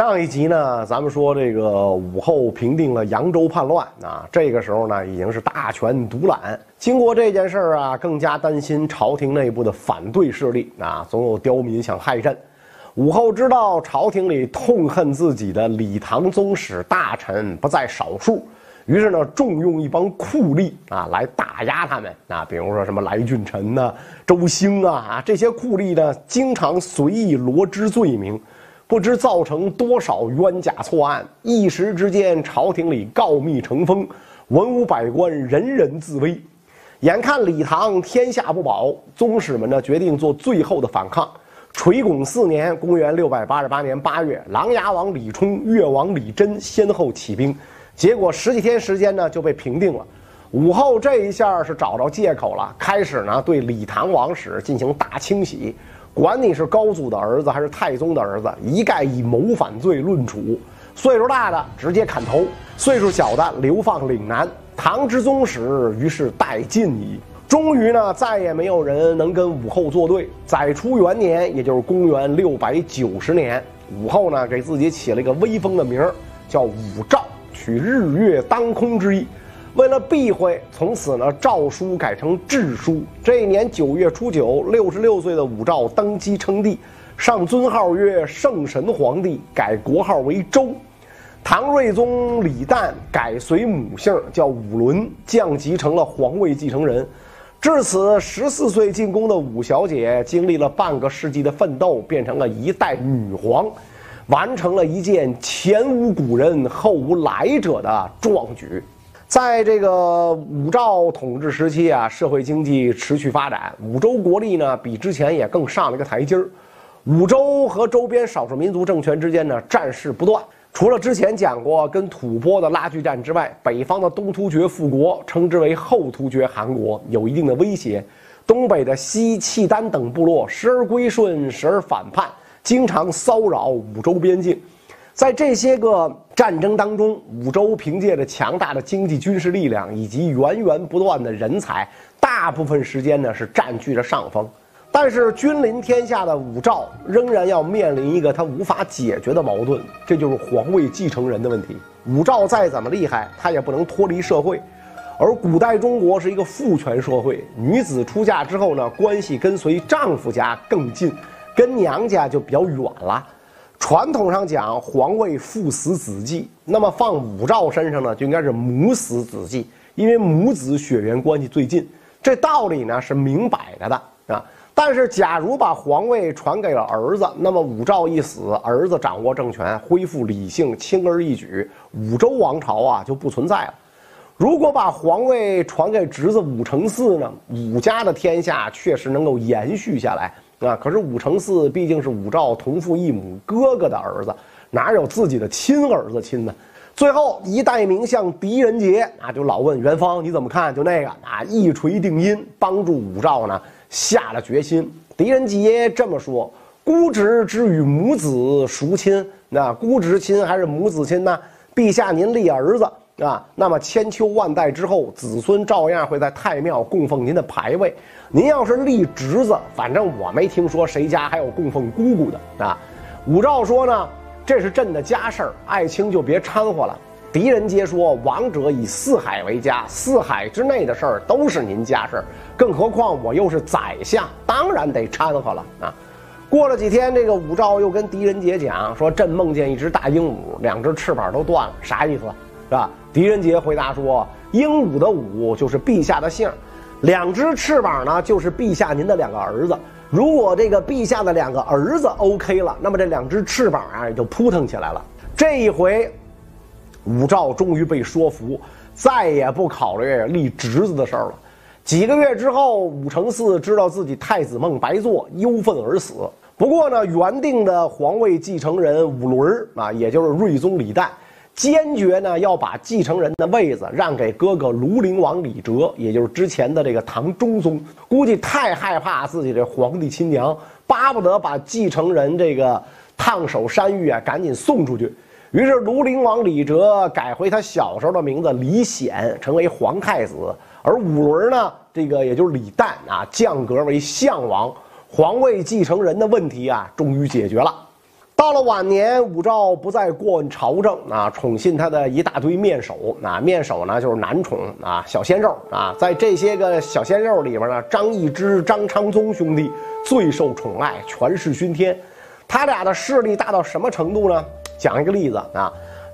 上一集呢，咱们说这个武后平定了扬州叛乱啊，这个时候呢已经是大权独揽。经过这件事儿啊，更加担心朝廷内部的反对势力啊，总有刁民想害朕。武后知道朝廷里痛恨自己的李唐宗室大臣不在少数，于是呢重用一帮酷吏啊来打压他们啊，比如说什么来俊臣呐、周兴啊啊这些酷吏呢，经常随意罗织罪名。不知造成多少冤假错案，一时之间，朝廷里告密成风，文武百官人人自危。眼看李唐天下不保，宗室们呢决定做最后的反抗。垂拱四年（公元688年8月），琅琊王李冲、越王李真先后起兵，结果十几天时间呢就被平定了。武后这一下是找着借口了，开始呢对李唐王室进行大清洗。管你是高祖的儿子还是太宗的儿子，一概以谋反罪论处。岁数大的直接砍头，岁数小的流放岭南。唐之宗室于是殆尽矣。终于呢，再也没有人能跟武后作对。载初元年，也就是公元六百九十年，武后呢给自己起了一个威风的名儿，叫武曌，取日月当空之意。为了避讳，从此呢诏书改成制书。这一年九月初九，六十六岁的武曌登基称帝，上尊号曰圣神皇帝，改国号为周。唐睿宗李旦改随母姓叫武伦，降级成了皇位继承人。至此，十四岁进宫的武小姐经历了半个世纪的奋斗，变成了一代女皇，完成了一件前无古人后无来者的壮举。在这个武曌统治时期啊，社会经济持续发展，武周国力呢比之前也更上了一个台阶儿。武周和周边少数民族政权之间呢战事不断，除了之前讲过跟吐蕃的拉锯战之外，北方的东突厥复国，称之为后突厥汗国，有一定的威胁。东北的西契丹等部落时而归顺，时而反叛，经常骚扰武周边境。在这些个战争当中，武周凭借着强大的经济军事力量以及源源不断的人才，大部分时间呢是占据着上风。但是君临天下的武曌仍然要面临一个他无法解决的矛盾，这就是皇位继承人的问题。武曌再怎么厉害，他也不能脱离社会。而古代中国是一个父权社会，女子出嫁之后呢，关系跟随丈夫家更近，跟娘家就比较远了。传统上讲，皇位父死子继，那么放武曌身上呢，就应该是母死子继，因为母子血缘关系最近。这道理呢是明摆着的啊。但是，假如把皇位传给了儿子，那么武曌一死，儿子掌握政权，恢复理性，轻而易举，武周王朝啊就不存在了。如果把皇位传给侄子武承嗣呢，武家的天下确实能够延续下来。啊！可是武承嗣毕竟是武曌同父异母哥哥的儿子，哪有自己的亲儿子亲呢？最后一代名相狄仁杰啊，就老问元芳你怎么看？就那个啊，一锤定音，帮助武曌呢下了决心。狄仁杰这么说：“姑侄之与母子孰亲？那姑侄亲还是母子亲呢？陛下您立儿子。”啊，那么千秋万代之后，子孙照样会在太庙供奉您的牌位。您要是立侄子，反正我没听说谁家还有供奉姑姑的啊。武曌说呢，这是朕的家事儿，爱卿就别掺和了。狄仁杰说，王者以四海为家，四海之内的事儿都是您家事儿，更何况我又是宰相，当然得掺和了啊。过了几天，这个武曌又跟狄仁杰讲说，朕梦见一只大鹦鹉，两只翅膀都断了，啥意思？是吧？狄仁杰回答说：“鹦鹉的鹉就是陛下的姓，两只翅膀呢就是陛下您的两个儿子。如果这个陛下的两个儿子 OK 了，那么这两只翅膀啊也就扑腾起来了。这一回，武曌终于被说服，再也不考虑立侄子的事儿了。几个月之后，武承嗣知道自己太子梦白做，忧愤而死。不过呢，原定的皇位继承人武伦啊，也就是睿宗李旦。”坚决呢要把继承人的位子让给哥哥庐陵王李哲，也就是之前的这个唐中宗。估计太害怕自己这皇帝亲娘，巴不得把继承人这个烫手山芋啊赶紧送出去。于是庐陵王李哲改回他小时候的名字李显，成为皇太子。而五伦呢，这个也就是李旦啊，降格为相王。皇位继承人的问题啊，终于解决了。到了晚年，武曌不再过问朝政啊，宠信他的一大堆面首啊，面首呢就是男宠啊，小鲜肉啊，在这些个小鲜肉里边呢，张易之、张昌宗兄弟最受宠爱，权势熏天。他俩的势力大到什么程度呢？讲一个例子啊，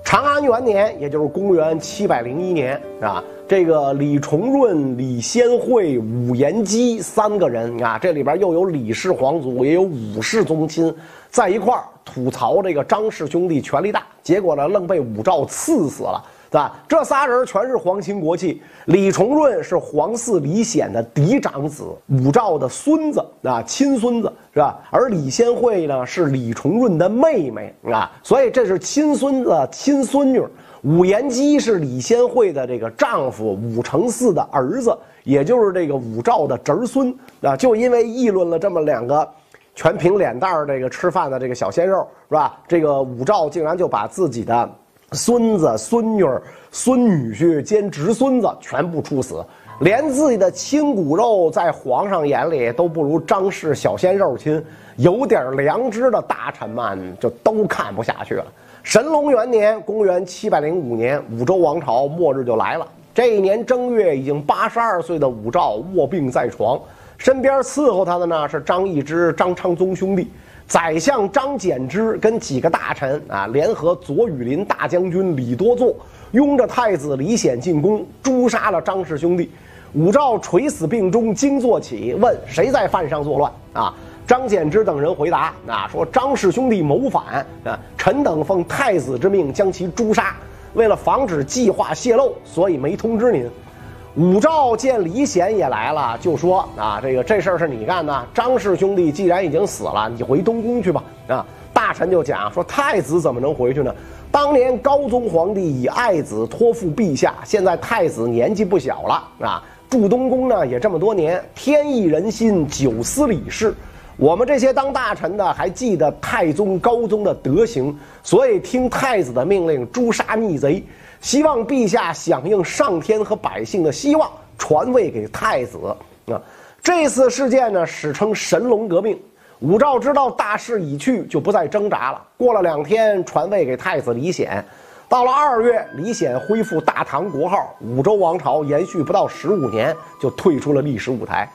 长安元年，也就是公元七百零一年啊，这个李重润、李先惠、武延基三个人啊，这里边又有李氏皇族，也有武氏宗亲，在一块儿。吐槽这个张氏兄弟权力大，结果呢，愣被武曌刺死了，对吧？这仨人全是皇亲国戚。李重润是皇嗣李显的嫡长子，武曌的孙子啊，亲孙子是吧？而李先惠呢，是李重润的妹妹啊，所以这是亲孙子、亲孙女。武延基是李先惠的这个丈夫武承嗣的儿子，也就是这个武曌的侄孙啊。就因为议论了这么两个。全凭脸蛋儿，这个吃饭的这个小鲜肉是吧？这个武曌竟然就把自己的孙子、孙女、孙女婿兼侄孙子全部处死，连自己的亲骨肉在皇上眼里都不如张氏小鲜肉亲，有点良知的大臣们就都看不下去了。神龙元年，公元七百零五年，武周王朝末日就来了。这一年正月，已经八十二岁的武曌卧病在床。身边伺候他的呢是张易之、张昌宗兄弟，宰相张柬之跟几个大臣啊，联合左羽林大将军李多祚，拥着太子李显进宫，诛杀了张氏兄弟。武曌垂死病中惊坐起，问谁在犯上作乱啊？张柬之等人回答啊，说张氏兄弟谋反啊，臣等奉太子之命将其诛杀，为了防止计划泄露，所以没通知您。武曌见李显也来了，就说：“啊，这个这事儿是你干的。张氏兄弟既然已经死了，你回东宫去吧。”啊，大臣就讲说：“太子怎么能回去呢？当年高宗皇帝以爱子托付陛下，现在太子年纪不小了啊，住东宫呢也这么多年，天意人心，久思礼事。我们这些当大臣的还记得太宗高宗的德行，所以听太子的命令诛杀逆贼。”希望陛下响应上天和百姓的希望，传位给太子啊！这次事件呢，史称神龙革命。武曌知道大势已去，就不再挣扎了。过了两天，传位给太子李显。到了二月，李显恢复大唐国号，武周王朝延续不到十五年，就退出了历史舞台。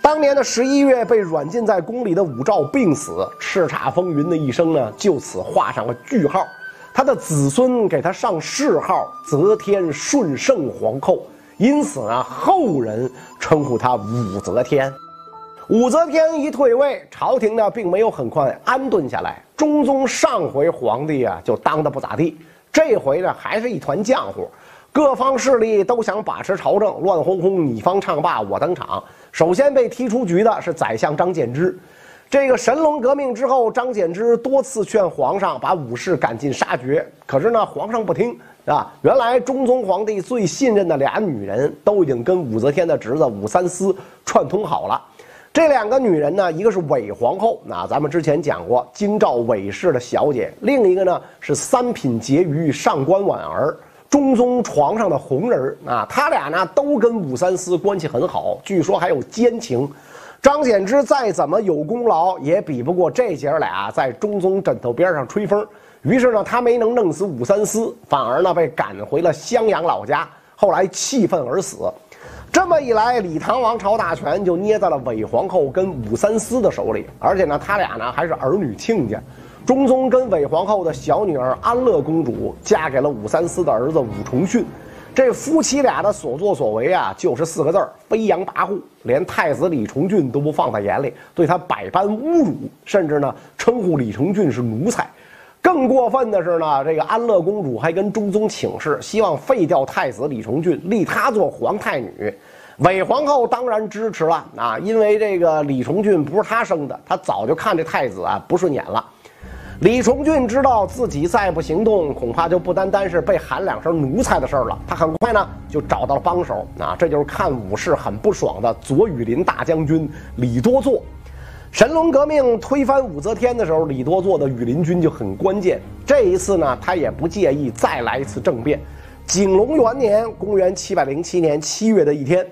当年的十一月，被软禁在宫里的武曌病死，叱咤风云的一生呢，就此画上了句号。他的子孙给他上谥号“则天顺圣皇后”，因此呢，后人称呼他武则天。武则天一退位，朝廷呢并没有很快安顿下来。中宗上回皇帝啊就当的不咋地，这回呢还是一团浆糊，各方势力都想把持朝政，乱哄哄，你方唱罢我登场。首先被踢出局的是宰相张柬之。这个神龙革命之后，张柬之多次劝皇上把武士赶尽杀绝，可是呢，皇上不听啊。原来中宗皇帝最信任的俩女人都已经跟武则天的侄子武三思串通好了。这两个女人呢，一个是韦皇后，那咱们之前讲过，京兆韦氏的小姐；另一个呢是三品婕妤上官婉儿，中宗床上的红人啊。他俩呢都跟武三思关系很好，据说还有奸情。张柬之再怎么有功劳，也比不过这姐儿俩在中宗枕头边上吹风。于是呢，他没能弄死武三思，反而呢被赶回了襄阳老家，后来气愤而死。这么一来，李唐王朝大权就捏在了韦皇后跟武三思的手里，而且呢，他俩呢还是儿女亲家。中宗跟韦皇后的小女儿安乐公主嫁给了武三思的儿子武重训。这夫妻俩的所作所为啊，就是四个字儿：飞扬跋扈。连太子李重俊都不放在眼里，对他百般侮辱，甚至呢称呼李重俊是奴才。更过分的是呢，这个安乐公主还跟中宗请示，希望废掉太子李重俊，立他做皇太女。韦皇后当然支持了啊，因为这个李重俊不是她生的，她早就看这太子啊不顺眼了。李重俊知道自己再不行动，恐怕就不单单是被喊两声奴才的事儿了。他很快呢就找到了帮手，啊，这就是看武士很不爽的左羽林大将军李多祚。神龙革命推翻武则天的时候，李多祚的羽林军就很关键。这一次呢，他也不介意再来一次政变。景龙元年，公元七百零七年七月的一天，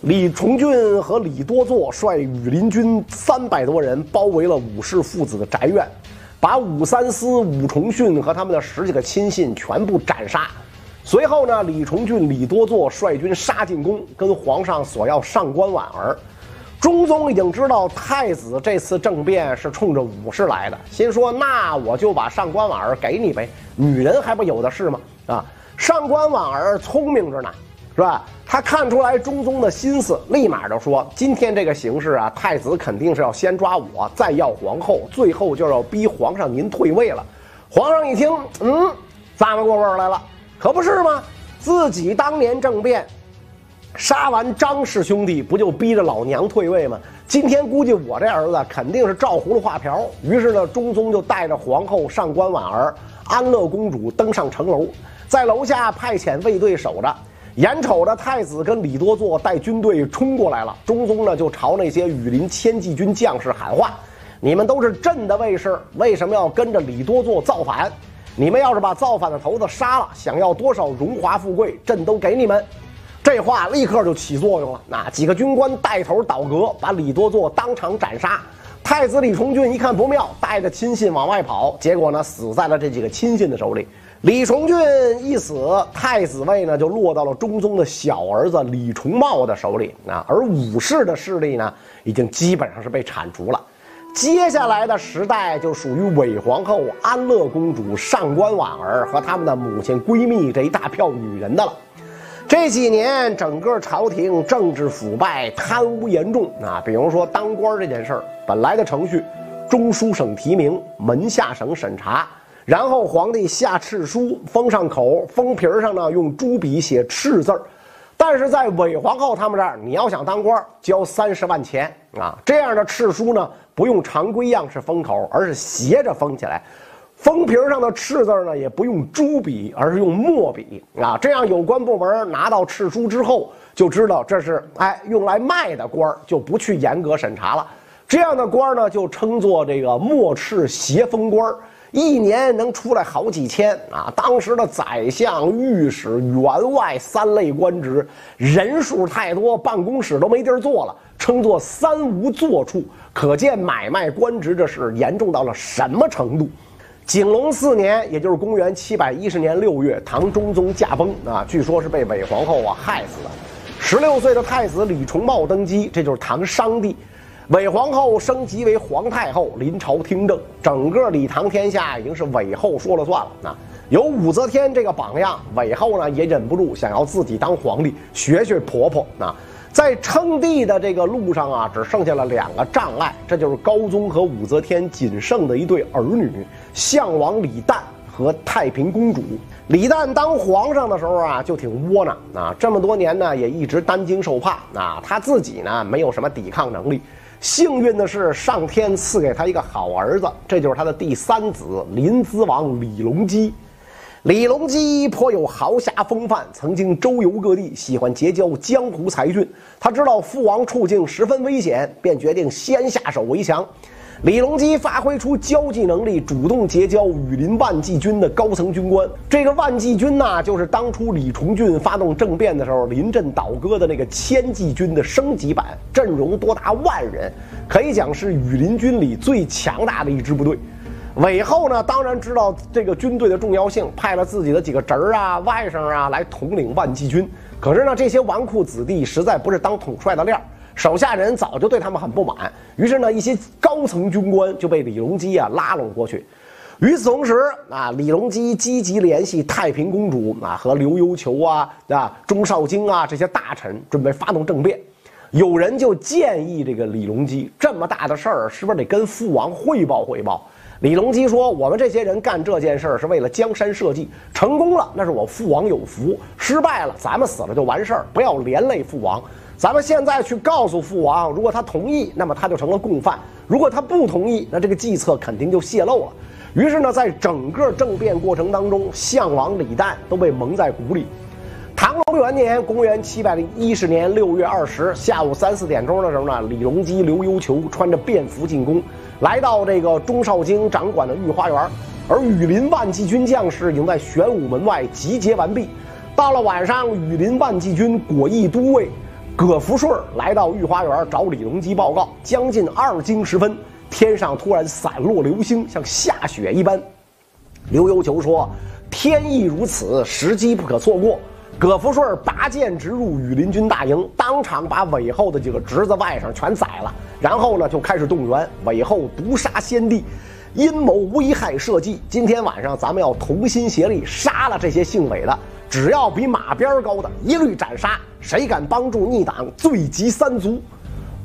李重俊和李多祚率羽林军三百多人包围了武士父子的宅院。把武三思、武重训和他们的十几个亲信全部斩杀。随后呢，李重俊、李多作率军杀进宫，跟皇上索要上官婉儿。中宗已经知道太子这次政变是冲着武士来的，心说那我就把上官婉儿给你呗，女人还不有的是吗？啊，上官婉儿聪明着呢，是吧？他看出来中宗的心思，立马就说：今天这个形势啊，太子肯定是要先抓我，再要皇后，最后就要逼皇上您退位了。皇上一听，嗯，咂摸过味儿来了，可不是吗？自己当年政变。杀完张氏兄弟，不就逼着老娘退位吗？今天估计我这儿子肯定是照葫芦画瓢。于是呢，中宗就带着皇后上官婉儿、安乐公主登上城楼，在楼下派遣卫队守着。眼瞅着太子跟李多作带军队冲过来了，中宗呢就朝那些羽林千骑军将士喊话：“你们都是朕的卫士，为什么要跟着李多作造反？你们要是把造反的头子杀了，想要多少荣华富贵，朕都给你们。”这话立刻就起作用了。那几个军官带头倒戈，把李多作当场斩杀。太子李重俊一看不妙，带着亲信往外跑，结果呢，死在了这几个亲信的手里。李重俊一死，太子位呢就落到了中宗的小儿子李重茂的手里。啊，而武氏的势力呢，已经基本上是被铲除了。接下来的时代就属于韦皇后、安乐公主、上官婉儿和他们的母亲闺蜜这一大票女人的了。这几年，整个朝廷政治腐败、贪污严重啊。比如说当官这件事儿，本来的程序，中书省提名，门下省审查，然后皇帝下敕书，封上口，封皮上呢用朱笔写“敕”字儿。但是在韦皇后他们这儿，你要想当官，交三十万钱啊。这样的敕书呢，不用常规样式封口，而是斜着封起来。封皮上的敕字呢，也不用朱笔，而是用墨笔啊。这样有关部门拿到敕书之后，就知道这是哎用来卖的官就不去严格审查了。这样的官呢，就称作这个墨敕斜封官一年能出来好几千啊。当时的宰相、御史、员外三类官职，人数太多，办公室都没地儿坐了，称作三无坐处。可见买卖官职这事严重到了什么程度。景隆四年，也就是公元七百一十年六月，唐中宗驾崩啊，据说是被韦皇后啊害死的。十六岁的太子李重茂登基，这就是唐商帝。韦皇后升级为皇太后，临朝听政，整个李唐天下已经是韦后说了算了啊。有武则天这个榜样，韦后呢也忍不住想要自己当皇帝，学学婆婆啊。在称帝的这个路上啊，只剩下了两个障碍，这就是高宗和武则天仅剩的一对儿女——相王李旦和太平公主。李旦当皇上的时候啊，就挺窝囊啊，这么多年呢，也一直担惊受怕啊。他自己呢，没有什么抵抗能力。幸运的是，上天赐给他一个好儿子，这就是他的第三子临淄王李隆基。李隆基颇有豪侠风范，曾经周游各地，喜欢结交江湖才俊。他知道父王处境十分危险，便决定先下手为强。李隆基发挥出交际能力，主动结交羽林万骑军的高层军官。这个万骑军呐，就是当初李重俊发动政变的时候临阵倒戈的那个千骑军的升级版，阵容多达万人，可以讲是羽林军里最强大的一支部队。韦后呢，当然知道这个军队的重要性，派了自己的几个侄儿啊、外甥啊来统领万骑军。可是呢，这些纨绔子弟实在不是当统帅的料，手下人早就对他们很不满。于是呢，一些高层军官就被李隆基啊拉拢过去。与此同时啊，李隆基积极联系太平公主啊和刘幽球啊啊钟绍京啊这些大臣，准备发动政变。有人就建议这个李隆基，这么大的事儿，是不是得跟父王汇报汇报？李隆基说：“我们这些人干这件事儿是为了江山社稷，成功了那是我父王有福；失败了，咱们死了就完事儿，不要连累父王。咱们现在去告诉父王，如果他同意，那么他就成了共犯；如果他不同意，那这个计策肯定就泄露了。于是呢，在整个政变过程当中，项王李旦都被蒙在鼓里。唐隆元年（公元七百零一十年六月二十下午三四点钟的时候呢），李隆基、刘幽球穿着便服进宫。来到这个钟少京掌管的御花园，而羽林万骑军将士已经在玄武门外集结完毕。到了晚上，羽林万骑军果毅都尉葛福顺来到御花园找李隆基报告。将近二更时分，天上突然散落流星，像下雪一般。刘幽求说：“天意如此，时机不可错过。”葛福顺拔剑直入羽林军大营，当场把韦后的几个侄子外甥全宰了。然后呢，就开始动员韦后毒杀先帝，阴谋危害社稷。今天晚上咱们要同心协力杀了这些姓韦的，只要比马鞭高的，一律斩杀。谁敢帮助逆党，罪及三族。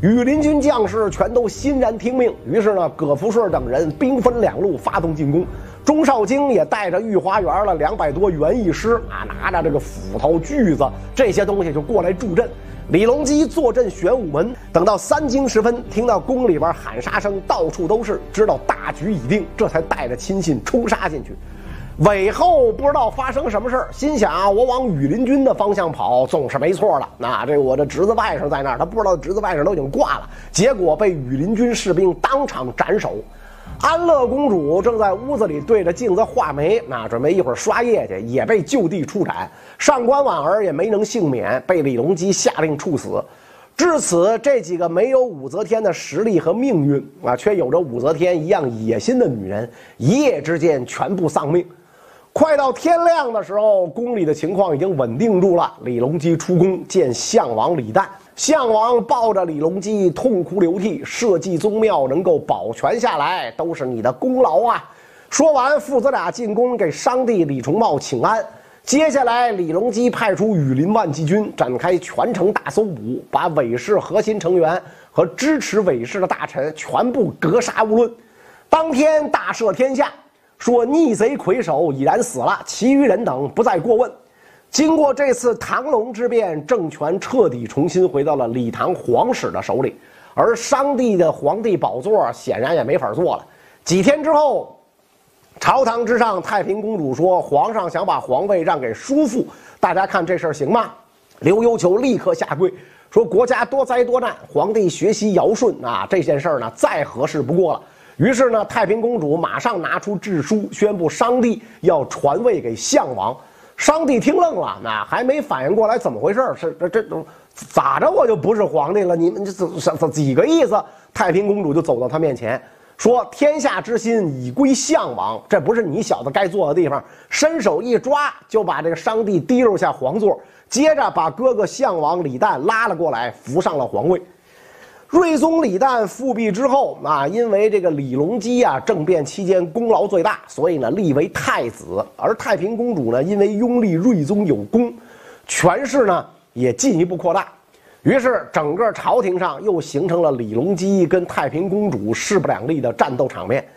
羽林军将士全都欣然听命。于是呢，葛福顺等人兵分两路发动进攻。钟少京也带着御花园的两百多园艺师啊，拿着这个斧头、锯子这些东西就过来助阵。李隆基坐镇玄武门，等到三更时分，听到宫里边喊杀声到处都是，知道大局已定，这才带着亲信冲杀进去。韦后不知道发生什么事儿，心想我往羽林军的方向跑总是没错的。那这我的侄子外甥在那儿，他不知道侄子外甥都已经挂了，结果被羽林军士兵当场斩首。安乐公主正在屋子里对着镜子画眉，那准备一会儿刷夜去，也被就地处斩。上官婉儿也没能幸免，被李隆基下令处死。至此，这几个没有武则天的实力和命运啊，却有着武则天一样野心的女人，一夜之间全部丧命。快到天亮的时候，宫里的情况已经稳定住了。李隆基出宫见相王李旦。项王抱着李隆基痛哭流涕，社稷宗庙能够保全下来，都是你的功劳啊！说完，父子俩进宫给商帝李重茂请安。接下来，李隆基派出羽林万骑军展开全城大搜捕，把韦氏核心成员和支持韦氏的大臣全部格杀勿论。当天大赦天下，说逆贼魁首已然死了，其余人等不再过问。经过这次唐隆之变，政权彻底重新回到了李唐皇室的手里，而商帝的皇帝宝座显然也没法坐了。几天之后，朝堂之上，太平公主说：“皇上想把皇位让给叔父，大家看这事儿行吗？”刘幽求立刻下跪说：“国家多灾多难，皇帝学习尧舜啊，这件事儿呢再合适不过了。”于是呢，太平公主马上拿出制书，宣布商帝要传位给项王。商帝听愣了，那还没反应过来怎么回事是这这咋着我就不是皇帝了？你们这怎怎几个意思？太平公主就走到他面前，说：“天下之心已归项王，这不是你小子该坐的地方。”伸手一抓，就把这个商帝提溜下皇座，接着把哥哥项王李旦拉了过来，扶上了皇位。睿宗李旦复辟之后啊，因为这个李隆基啊政变期间功劳最大，所以呢立为太子。而太平公主呢，因为拥立睿宗有功，权势呢也进一步扩大。于是整个朝廷上又形成了李隆基跟太平公主势不两立的战斗场面。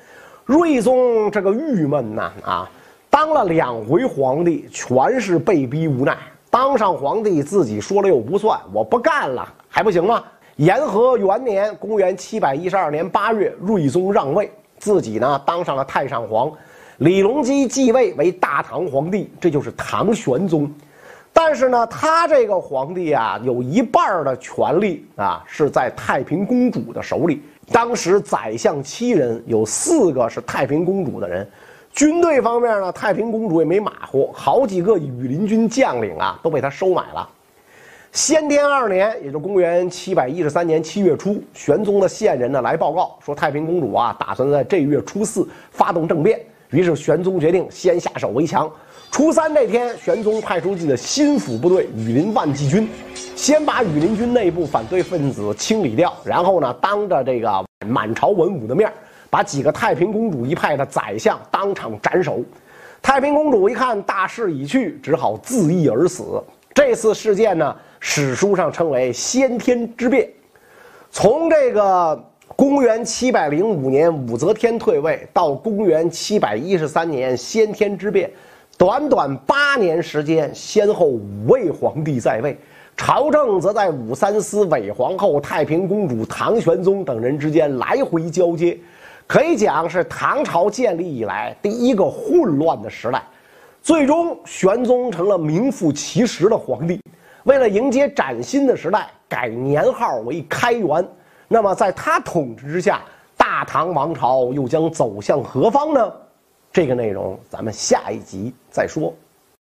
睿宗这个郁闷呐啊，当了两回皇帝，全是被逼无奈。当上皇帝自己说了又不算，我不干了还不行吗？延和元年，公元七百一十二年八月，睿宗让位，自己呢当上了太上皇，李隆基继位为大唐皇帝，这就是唐玄宗。但是呢，他这个皇帝啊，有一半的权力啊是在太平公主的手里。当时宰相七人，有四个是太平公主的人。军队方面呢，太平公主也没马虎，好几个羽林军将领啊都被他收买了。先天二年，也就是公元七百一十三年七月初，玄宗的线人呢来报告说，太平公主啊打算在这月初四发动政变。于是玄宗决定先下手为强。初三这天，玄宗派出自己的心腹部队羽林万骑军，先把羽林军内部反对分子清理掉，然后呢，当着这个满朝文武的面，把几个太平公主一派的宰相当场斩首。太平公主一看大势已去，只好自缢而死。这次事件呢？史书上称为先天之变。从这个公元七百零五年武则天退位到公元七百一十三年先天之变，短短八年时间，先后五位皇帝在位，朝政则在武三思、韦皇后、太平公主、唐玄宗等人之间来回交接，可以讲是唐朝建立以来第一个混乱的时代。最终，玄宗成了名副其实的皇帝。为了迎接崭新的时代，改年号为开元。那么，在他统治之下，大唐王朝又将走向何方呢？这个内容咱们下一集再说。